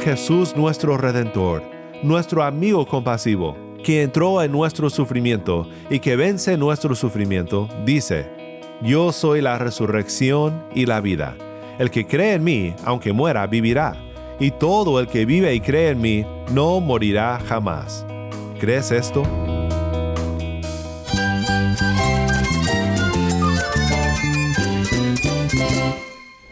Jesús nuestro Redentor, nuestro amigo compasivo, que entró en nuestro sufrimiento y que vence nuestro sufrimiento, dice, Yo soy la resurrección y la vida. El que cree en mí, aunque muera, vivirá. Y todo el que vive y cree en mí, no morirá jamás. ¿Crees esto?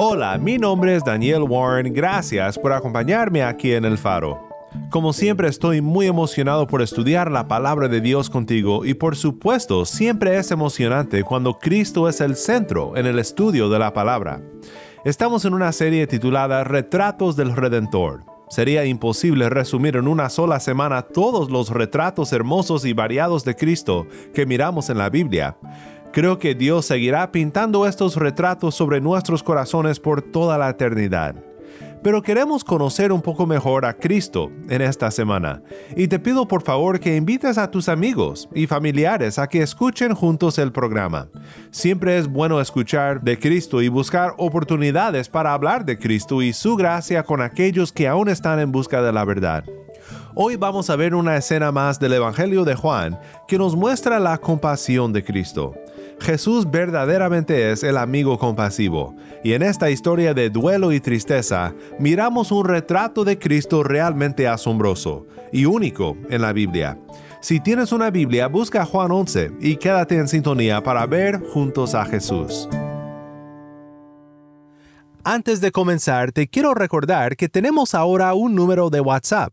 Hola, mi nombre es Daniel Warren, gracias por acompañarme aquí en El Faro. Como siempre estoy muy emocionado por estudiar la palabra de Dios contigo y por supuesto siempre es emocionante cuando Cristo es el centro en el estudio de la palabra. Estamos en una serie titulada Retratos del Redentor. Sería imposible resumir en una sola semana todos los retratos hermosos y variados de Cristo que miramos en la Biblia. Creo que Dios seguirá pintando estos retratos sobre nuestros corazones por toda la eternidad. Pero queremos conocer un poco mejor a Cristo en esta semana y te pido por favor que invites a tus amigos y familiares a que escuchen juntos el programa. Siempre es bueno escuchar de Cristo y buscar oportunidades para hablar de Cristo y su gracia con aquellos que aún están en busca de la verdad. Hoy vamos a ver una escena más del Evangelio de Juan que nos muestra la compasión de Cristo. Jesús verdaderamente es el amigo compasivo, y en esta historia de duelo y tristeza miramos un retrato de Cristo realmente asombroso y único en la Biblia. Si tienes una Biblia, busca Juan 11 y quédate en sintonía para ver juntos a Jesús. Antes de comenzar, te quiero recordar que tenemos ahora un número de WhatsApp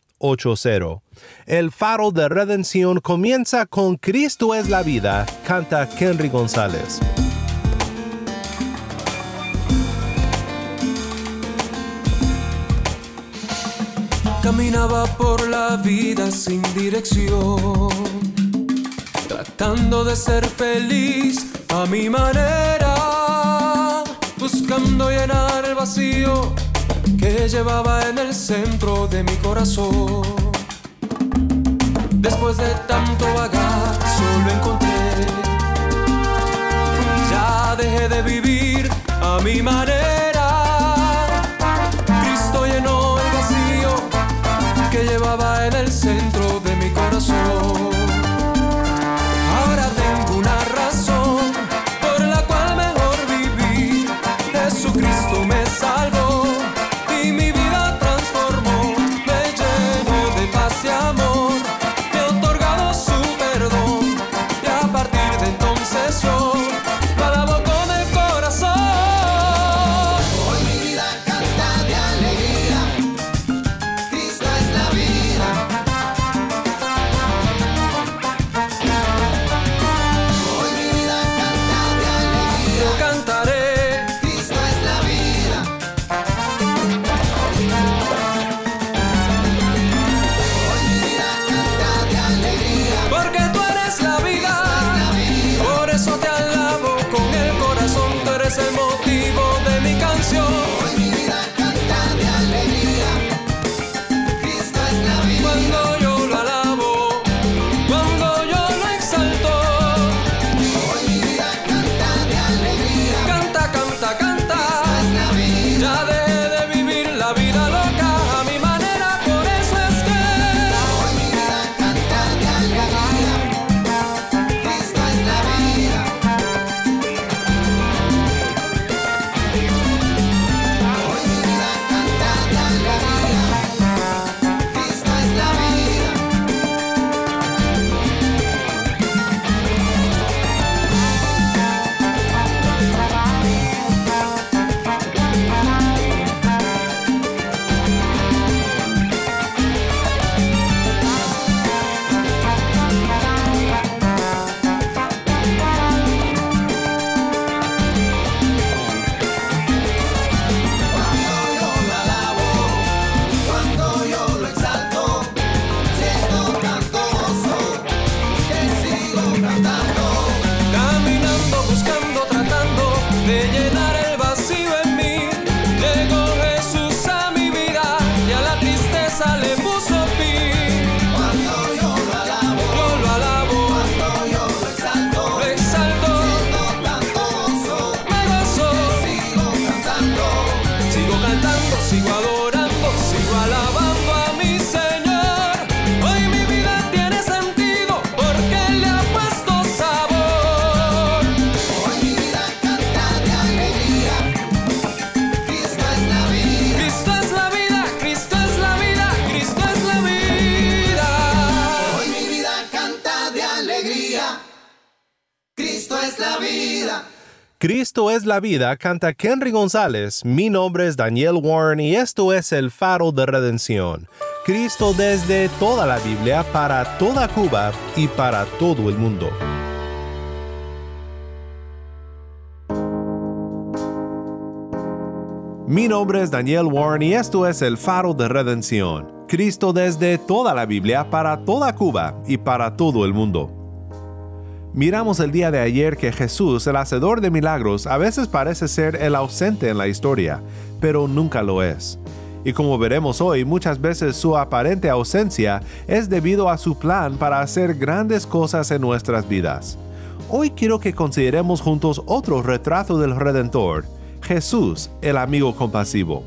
80. El faro de redención comienza con Cristo es la vida, canta Henry González. Caminaba por la vida sin dirección, tratando de ser feliz a mi manera, buscando llenar el vacío que llevaba en el centro de mi corazón. Después de tanto vagar, solo encontré. Ya dejé de vivir a mi manera. Cristo es la vida, canta Henry González. Mi nombre es Daniel Warren y esto es el faro de redención. Cristo desde toda la Biblia, para toda Cuba y para todo el mundo. Mi nombre es Daniel Warren y esto es el faro de redención. Cristo desde toda la Biblia, para toda Cuba y para todo el mundo. Miramos el día de ayer que Jesús, el hacedor de milagros, a veces parece ser el ausente en la historia, pero nunca lo es. Y como veremos hoy, muchas veces su aparente ausencia es debido a su plan para hacer grandes cosas en nuestras vidas. Hoy quiero que consideremos juntos otro retrato del Redentor, Jesús, el amigo compasivo.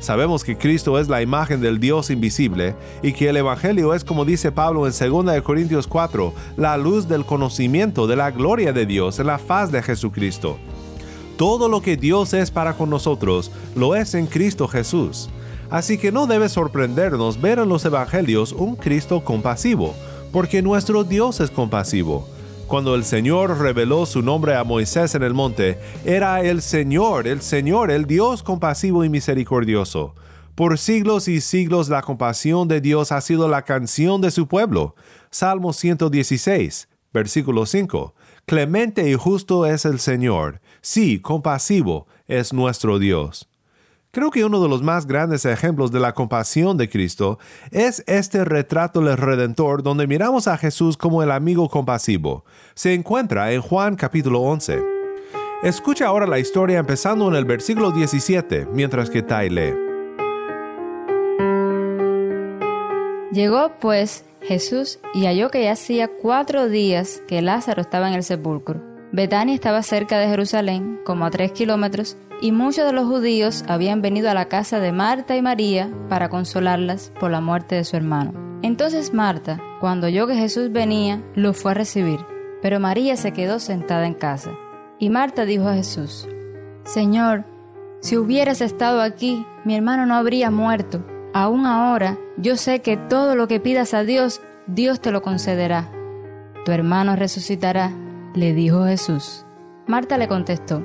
Sabemos que Cristo es la imagen del Dios invisible y que el Evangelio es, como dice Pablo en 2 Corintios 4, la luz del conocimiento de la gloria de Dios en la faz de Jesucristo. Todo lo que Dios es para con nosotros lo es en Cristo Jesús. Así que no debe sorprendernos ver en los Evangelios un Cristo compasivo, porque nuestro Dios es compasivo. Cuando el Señor reveló su nombre a Moisés en el monte, era el Señor, el Señor, el Dios compasivo y misericordioso. Por siglos y siglos la compasión de Dios ha sido la canción de su pueblo. Salmo 116, versículo 5. Clemente y justo es el Señor. Sí, compasivo es nuestro Dios. Creo que uno de los más grandes ejemplos de la compasión de Cristo es este retrato del Redentor donde miramos a Jesús como el amigo compasivo. Se encuentra en Juan capítulo 11. Escucha ahora la historia empezando en el versículo 17, mientras que Tai lee. Llegó pues Jesús y halló que ya hacía cuatro días que Lázaro estaba en el sepulcro. Betania estaba cerca de Jerusalén, como a tres kilómetros, y muchos de los judíos habían venido a la casa de Marta y María para consolarlas por la muerte de su hermano. Entonces Marta, cuando oyó que Jesús venía, lo fue a recibir, pero María se quedó sentada en casa. Y Marta dijo a Jesús, Señor, si hubieras estado aquí, mi hermano no habría muerto. Aún ahora, yo sé que todo lo que pidas a Dios, Dios te lo concederá. Tu hermano resucitará, le dijo Jesús. Marta le contestó,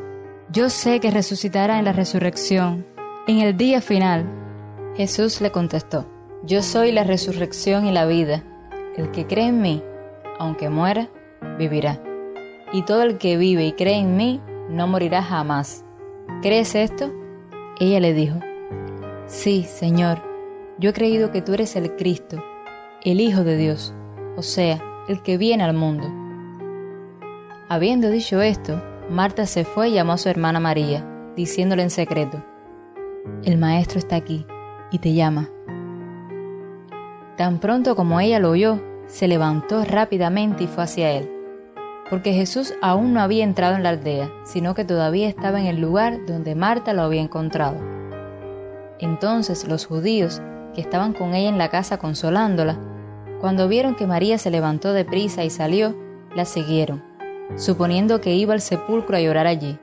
yo sé que resucitará en la resurrección, en el día final. Jesús le contestó, yo soy la resurrección y la vida. El que cree en mí, aunque muera, vivirá. Y todo el que vive y cree en mí, no morirá jamás. ¿Crees esto? Ella le dijo, Sí, Señor, yo he creído que tú eres el Cristo, el Hijo de Dios, o sea, el que viene al mundo. Habiendo dicho esto, Marta se fue y llamó a su hermana María, diciéndole en secreto, El Maestro está aquí y te llama. Tan pronto como ella lo oyó, se levantó rápidamente y fue hacia él, porque Jesús aún no había entrado en la aldea, sino que todavía estaba en el lugar donde Marta lo había encontrado. Entonces los judíos, que estaban con ella en la casa consolándola, cuando vieron que María se levantó de prisa y salió, la siguieron, suponiendo que iba al sepulcro a llorar allí.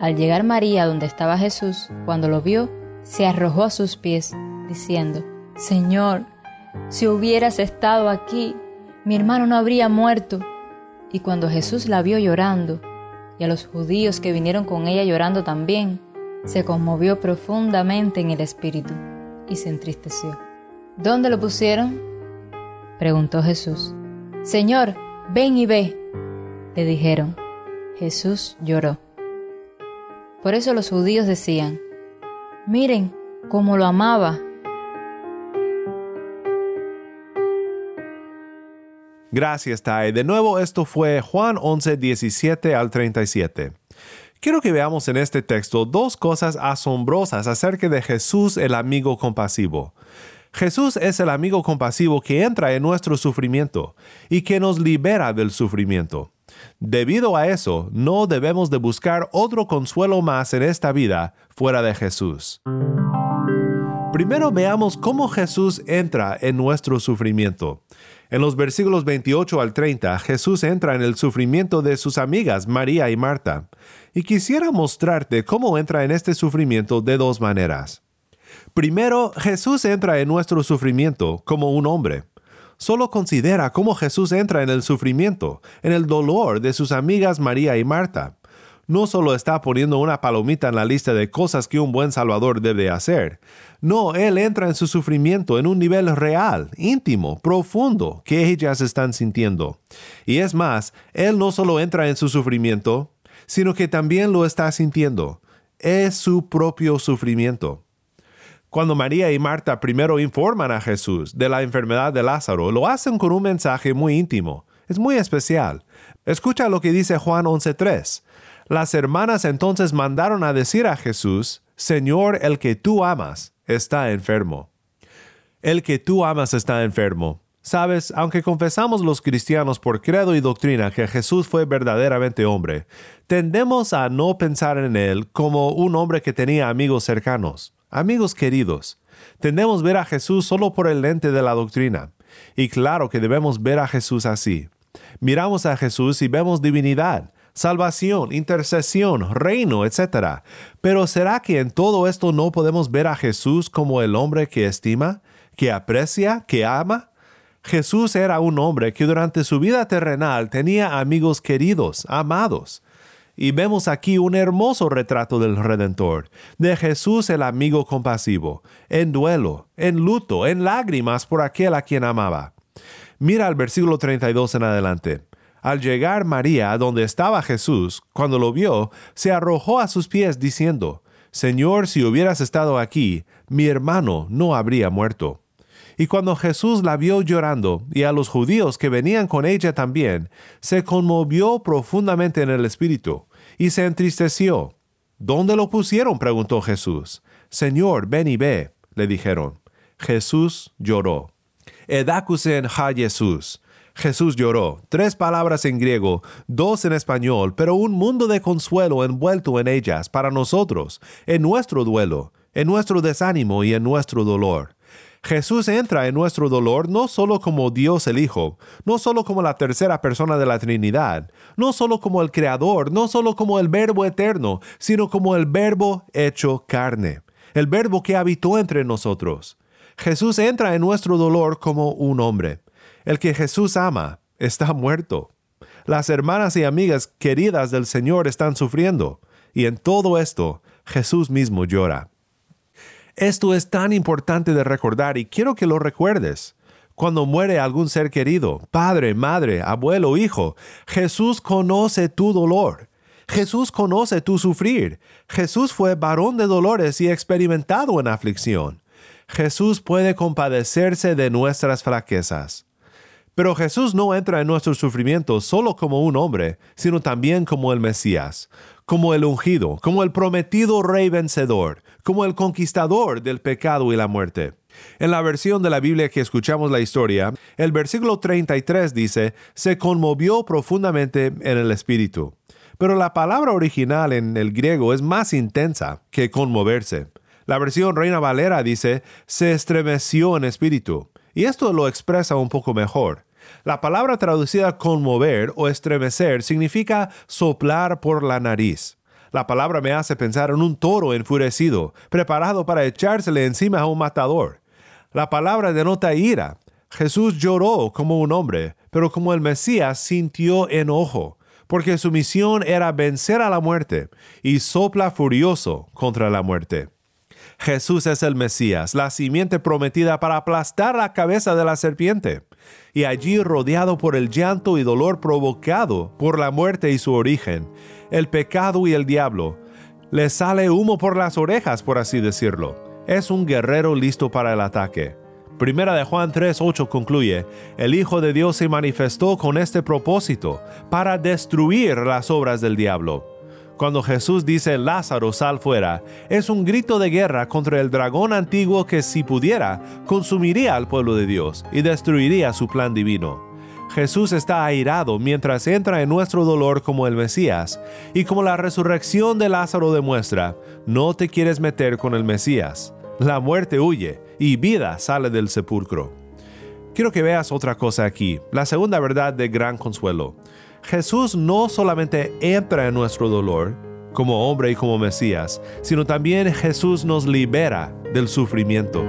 Al llegar María donde estaba Jesús, cuando lo vio, se arrojó a sus pies, diciendo, Señor, si hubieras estado aquí, mi hermano no habría muerto. Y cuando Jesús la vio llorando, y a los judíos que vinieron con ella llorando también, se conmovió profundamente en el espíritu y se entristeció. ¿Dónde lo pusieron? preguntó Jesús. Señor, ven y ve, le dijeron. Jesús lloró. Por eso los judíos decían, miren cómo lo amaba. Gracias, Tai. De nuevo, esto fue Juan 11, 17 al 37. Quiero que veamos en este texto dos cosas asombrosas acerca de Jesús el amigo compasivo. Jesús es el amigo compasivo que entra en nuestro sufrimiento y que nos libera del sufrimiento. Debido a eso, no debemos de buscar otro consuelo más en esta vida fuera de Jesús. Primero veamos cómo Jesús entra en nuestro sufrimiento. En los versículos 28 al 30, Jesús entra en el sufrimiento de sus amigas María y Marta. Y quisiera mostrarte cómo entra en este sufrimiento de dos maneras. Primero, Jesús entra en nuestro sufrimiento como un hombre. Solo considera cómo Jesús entra en el sufrimiento, en el dolor de sus amigas María y Marta. No solo está poniendo una palomita en la lista de cosas que un buen Salvador debe hacer. No, Él entra en su sufrimiento en un nivel real, íntimo, profundo, que ellas están sintiendo. Y es más, Él no solo entra en su sufrimiento, sino que también lo está sintiendo. Es su propio sufrimiento. Cuando María y Marta primero informan a Jesús de la enfermedad de Lázaro, lo hacen con un mensaje muy íntimo. Es muy especial. Escucha lo que dice Juan 11.3. Las hermanas entonces mandaron a decir a Jesús, Señor, el que tú amas está enfermo. El que tú amas está enfermo. Sabes, aunque confesamos los cristianos por credo y doctrina que Jesús fue verdaderamente hombre, tendemos a no pensar en él como un hombre que tenía amigos cercanos. Amigos queridos, tendemos ver a Jesús solo por el lente de la doctrina. Y claro que debemos ver a Jesús así. Miramos a Jesús y vemos divinidad, salvación, intercesión, reino, etc. Pero ¿será que en todo esto no podemos ver a Jesús como el hombre que estima, que aprecia, que ama? Jesús era un hombre que durante su vida terrenal tenía amigos queridos, amados. Y vemos aquí un hermoso retrato del Redentor, de Jesús el amigo compasivo, en duelo, en luto, en lágrimas por aquel a quien amaba. Mira el versículo 32 en adelante. Al llegar María a donde estaba Jesús, cuando lo vio, se arrojó a sus pies diciendo, Señor, si hubieras estado aquí, mi hermano no habría muerto. Y cuando Jesús la vio llorando, y a los judíos que venían con ella también, se conmovió profundamente en el espíritu, y se entristeció. ¿Dónde lo pusieron? preguntó Jesús. Señor, ven y ve, le dijeron. Jesús lloró. Edakusen ha Jesús. Jesús lloró. Tres palabras en griego, dos en español, pero un mundo de consuelo envuelto en ellas para nosotros, en nuestro duelo, en nuestro desánimo y en nuestro dolor. Jesús entra en nuestro dolor no solo como Dios el Hijo, no solo como la tercera persona de la Trinidad, no solo como el Creador, no solo como el Verbo eterno, sino como el Verbo hecho carne, el Verbo que habitó entre nosotros. Jesús entra en nuestro dolor como un hombre. El que Jesús ama está muerto. Las hermanas y amigas queridas del Señor están sufriendo, y en todo esto Jesús mismo llora. Esto es tan importante de recordar y quiero que lo recuerdes. Cuando muere algún ser querido, padre, madre, abuelo, hijo, Jesús conoce tu dolor. Jesús conoce tu sufrir. Jesús fue varón de dolores y experimentado en aflicción. Jesús puede compadecerse de nuestras fraquezas. Pero Jesús no entra en nuestro sufrimiento solo como un hombre, sino también como el Mesías, como el ungido, como el prometido rey vencedor, como el conquistador del pecado y la muerte. En la versión de la Biblia que escuchamos la historia, el versículo 33 dice, se conmovió profundamente en el espíritu. Pero la palabra original en el griego es más intensa que conmoverse. La versión Reina Valera dice, se estremeció en espíritu. Y esto lo expresa un poco mejor. La palabra traducida conmover o estremecer significa soplar por la nariz. La palabra me hace pensar en un toro enfurecido, preparado para echársele encima a un matador. La palabra denota ira. Jesús lloró como un hombre, pero como el Mesías sintió enojo, porque su misión era vencer a la muerte, y sopla furioso contra la muerte. Jesús es el Mesías, la simiente prometida para aplastar la cabeza de la serpiente. Y allí rodeado por el llanto y dolor provocado por la muerte y su origen, el pecado y el diablo, le sale humo por las orejas, por así decirlo. Es un guerrero listo para el ataque. Primera de Juan 3:8 concluye, el Hijo de Dios se manifestó con este propósito, para destruir las obras del diablo. Cuando Jesús dice Lázaro sal fuera, es un grito de guerra contra el dragón antiguo que si pudiera, consumiría al pueblo de Dios y destruiría su plan divino. Jesús está airado mientras entra en nuestro dolor como el Mesías, y como la resurrección de Lázaro demuestra, no te quieres meter con el Mesías. la muerte huye y vida sale del sepulcro. Quiero que veas otra cosa aquí, la segunda verdad de gran consuelo. Jesús no solamente entra en nuestro dolor, como hombre y como Mesías, sino también Jesús nos libera del sufrimiento.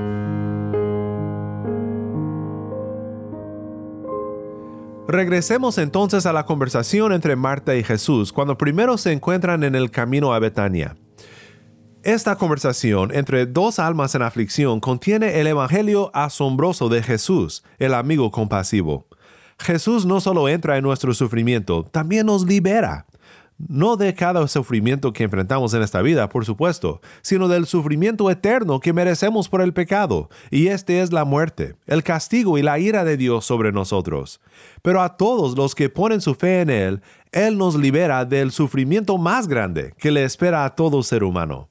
Regresemos entonces a la conversación entre Marta y Jesús cuando primero se encuentran en el camino a Betania. Esta conversación entre dos almas en aflicción contiene el Evangelio asombroso de Jesús, el amigo compasivo. Jesús no solo entra en nuestro sufrimiento, también nos libera no de cada sufrimiento que enfrentamos en esta vida, por supuesto, sino del sufrimiento eterno que merecemos por el pecado, y este es la muerte, el castigo y la ira de Dios sobre nosotros. Pero a todos los que ponen su fe en Él, Él nos libera del sufrimiento más grande que le espera a todo ser humano.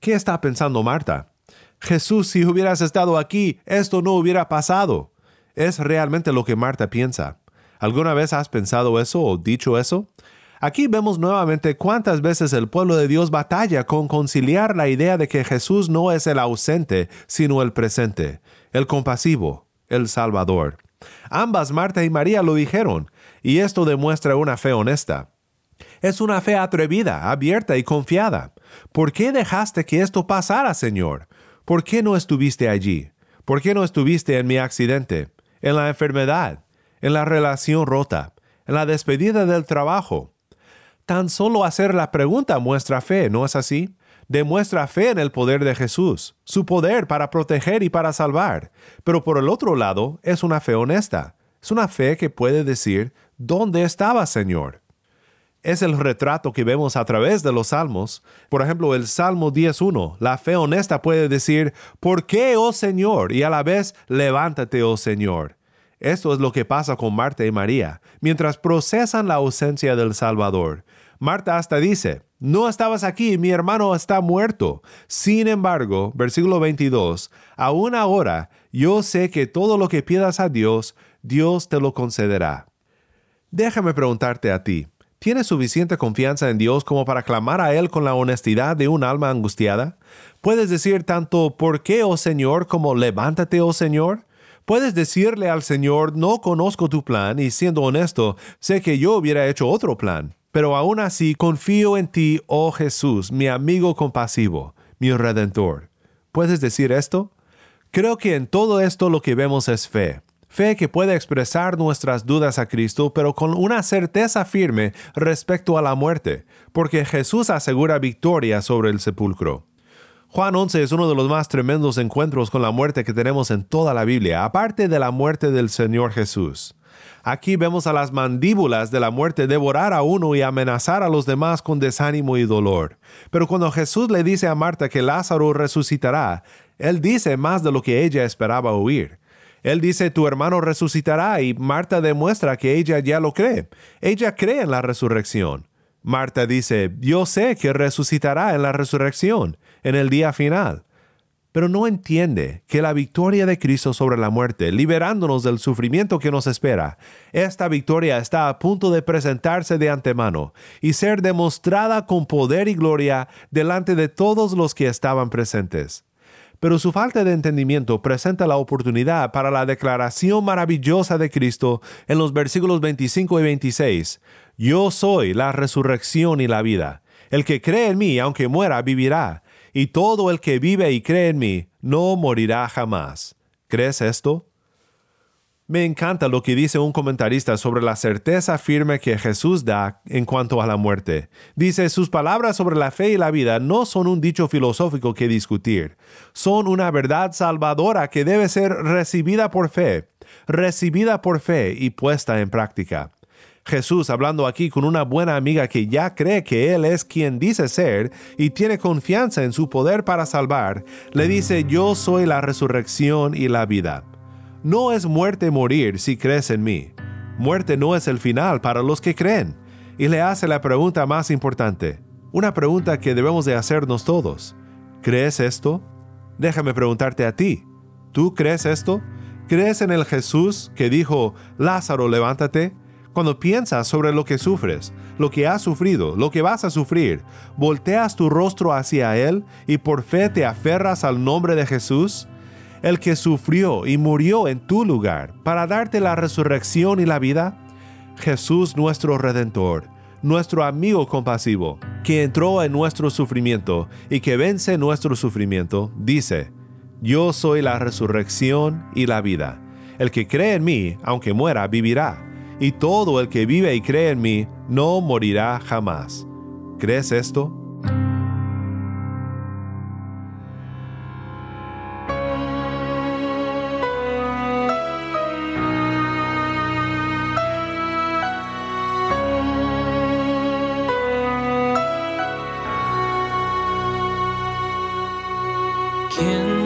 ¿Qué está pensando Marta? Jesús, si hubieras estado aquí, esto no hubiera pasado. Es realmente lo que Marta piensa. ¿Alguna vez has pensado eso o dicho eso? Aquí vemos nuevamente cuántas veces el pueblo de Dios batalla con conciliar la idea de que Jesús no es el ausente, sino el presente, el compasivo, el Salvador. Ambas, Marta y María, lo dijeron, y esto demuestra una fe honesta. Es una fe atrevida, abierta y confiada. ¿Por qué dejaste que esto pasara, Señor? ¿Por qué no estuviste allí? ¿Por qué no estuviste en mi accidente, en la enfermedad, en la relación rota, en la despedida del trabajo, Tan solo hacer la pregunta muestra fe, ¿no es así? Demuestra fe en el poder de Jesús, su poder para proteger y para salvar. Pero por el otro lado, es una fe honesta. Es una fe que puede decir, ¿dónde estaba, Señor? Es el retrato que vemos a través de los salmos. Por ejemplo, el Salmo 10.1, la fe honesta puede decir, ¿por qué, oh Señor? Y a la vez, levántate, oh Señor. Esto es lo que pasa con Marta y María, mientras procesan la ausencia del Salvador. Marta hasta dice, no estabas aquí, mi hermano está muerto. Sin embargo, versículo 22, aún ahora yo sé que todo lo que pidas a Dios, Dios te lo concederá. Déjame preguntarte a ti, ¿tienes suficiente confianza en Dios como para clamar a Él con la honestidad de un alma angustiada? ¿Puedes decir tanto ¿por qué, oh Señor? como levántate, oh Señor? Puedes decirle al Señor, no conozco tu plan y siendo honesto, sé que yo hubiera hecho otro plan. Pero aún así confío en ti, oh Jesús, mi amigo compasivo, mi redentor. ¿Puedes decir esto? Creo que en todo esto lo que vemos es fe. Fe que puede expresar nuestras dudas a Cristo, pero con una certeza firme respecto a la muerte, porque Jesús asegura victoria sobre el sepulcro. Juan 11 es uno de los más tremendos encuentros con la muerte que tenemos en toda la Biblia, aparte de la muerte del Señor Jesús. Aquí vemos a las mandíbulas de la muerte devorar a uno y amenazar a los demás con desánimo y dolor. Pero cuando Jesús le dice a Marta que Lázaro resucitará, él dice más de lo que ella esperaba oír. Él dice, tu hermano resucitará y Marta demuestra que ella ya lo cree. Ella cree en la resurrección. Marta dice, yo sé que resucitará en la resurrección, en el día final pero no entiende que la victoria de Cristo sobre la muerte, liberándonos del sufrimiento que nos espera, esta victoria está a punto de presentarse de antemano y ser demostrada con poder y gloria delante de todos los que estaban presentes. Pero su falta de entendimiento presenta la oportunidad para la declaración maravillosa de Cristo en los versículos 25 y 26. Yo soy la resurrección y la vida. El que cree en mí, aunque muera, vivirá y todo el que vive y cree en mí no morirá jamás. ¿Crees esto? Me encanta lo que dice un comentarista sobre la certeza firme que Jesús da en cuanto a la muerte. Dice, sus palabras sobre la fe y la vida no son un dicho filosófico que discutir, son una verdad salvadora que debe ser recibida por fe, recibida por fe y puesta en práctica. Jesús hablando aquí con una buena amiga que ya cree que Él es quien dice ser y tiene confianza en su poder para salvar, le dice, yo soy la resurrección y la vida. No es muerte morir si crees en mí. Muerte no es el final para los que creen. Y le hace la pregunta más importante, una pregunta que debemos de hacernos todos. ¿Crees esto? Déjame preguntarte a ti. ¿Tú crees esto? ¿Crees en el Jesús que dijo, Lázaro, levántate? Cuando piensas sobre lo que sufres, lo que has sufrido, lo que vas a sufrir, volteas tu rostro hacia Él y por fe te aferras al nombre de Jesús, el que sufrió y murió en tu lugar para darte la resurrección y la vida, Jesús nuestro Redentor, nuestro amigo compasivo, que entró en nuestro sufrimiento y que vence nuestro sufrimiento, dice, Yo soy la resurrección y la vida. El que cree en mí, aunque muera, vivirá y todo el que vive y cree en mí no morirá jamás. ¿Crees esto? can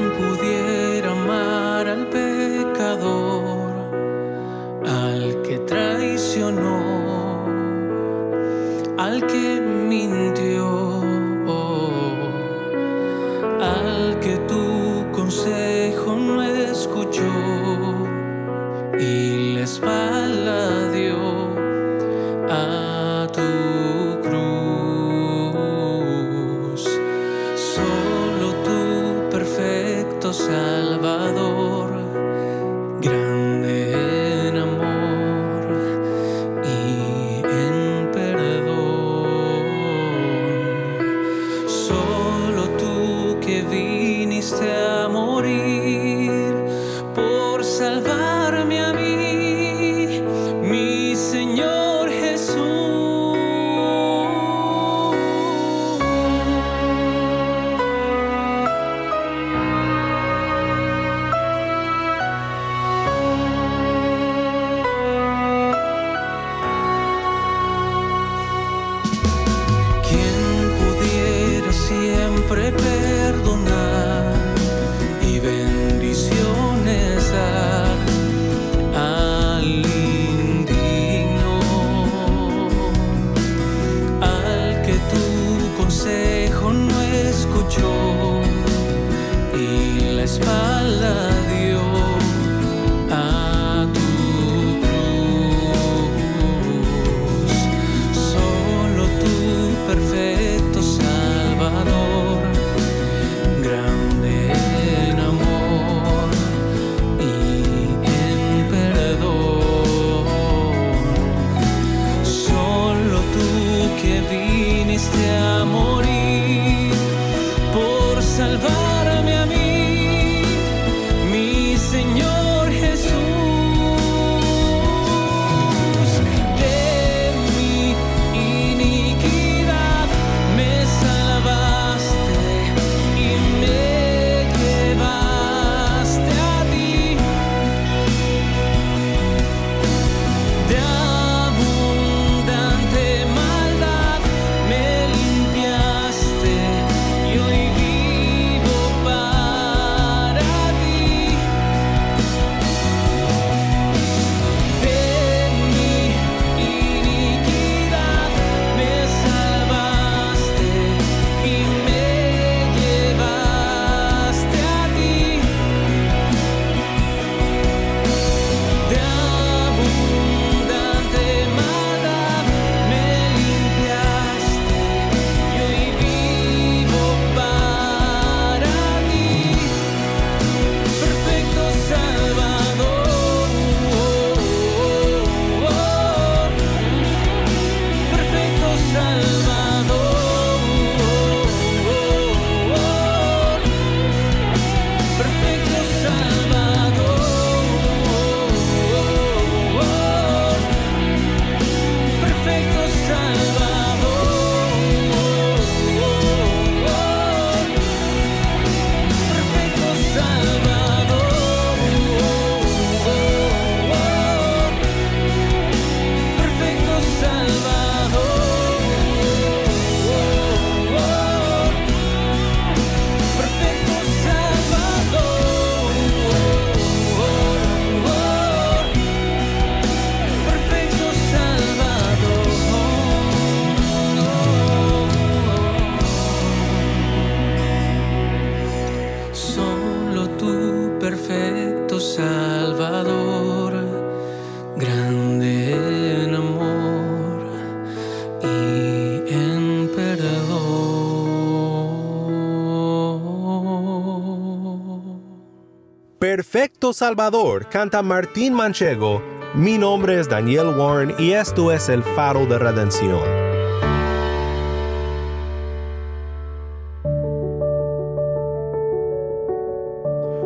Salvador canta Martín Manchego. Mi nombre es Daniel Warren y esto es el faro de redención.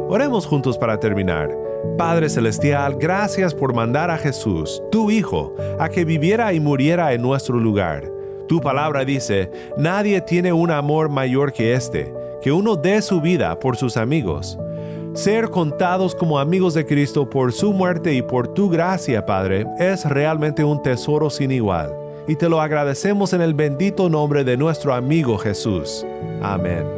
Oremos juntos para terminar. Padre Celestial, gracias por mandar a Jesús, tu Hijo, a que viviera y muriera en nuestro lugar. Tu palabra dice, nadie tiene un amor mayor que este, que uno dé su vida por sus amigos. Ser contados como amigos de Cristo por su muerte y por tu gracia, Padre, es realmente un tesoro sin igual. Y te lo agradecemos en el bendito nombre de nuestro amigo Jesús. Amén.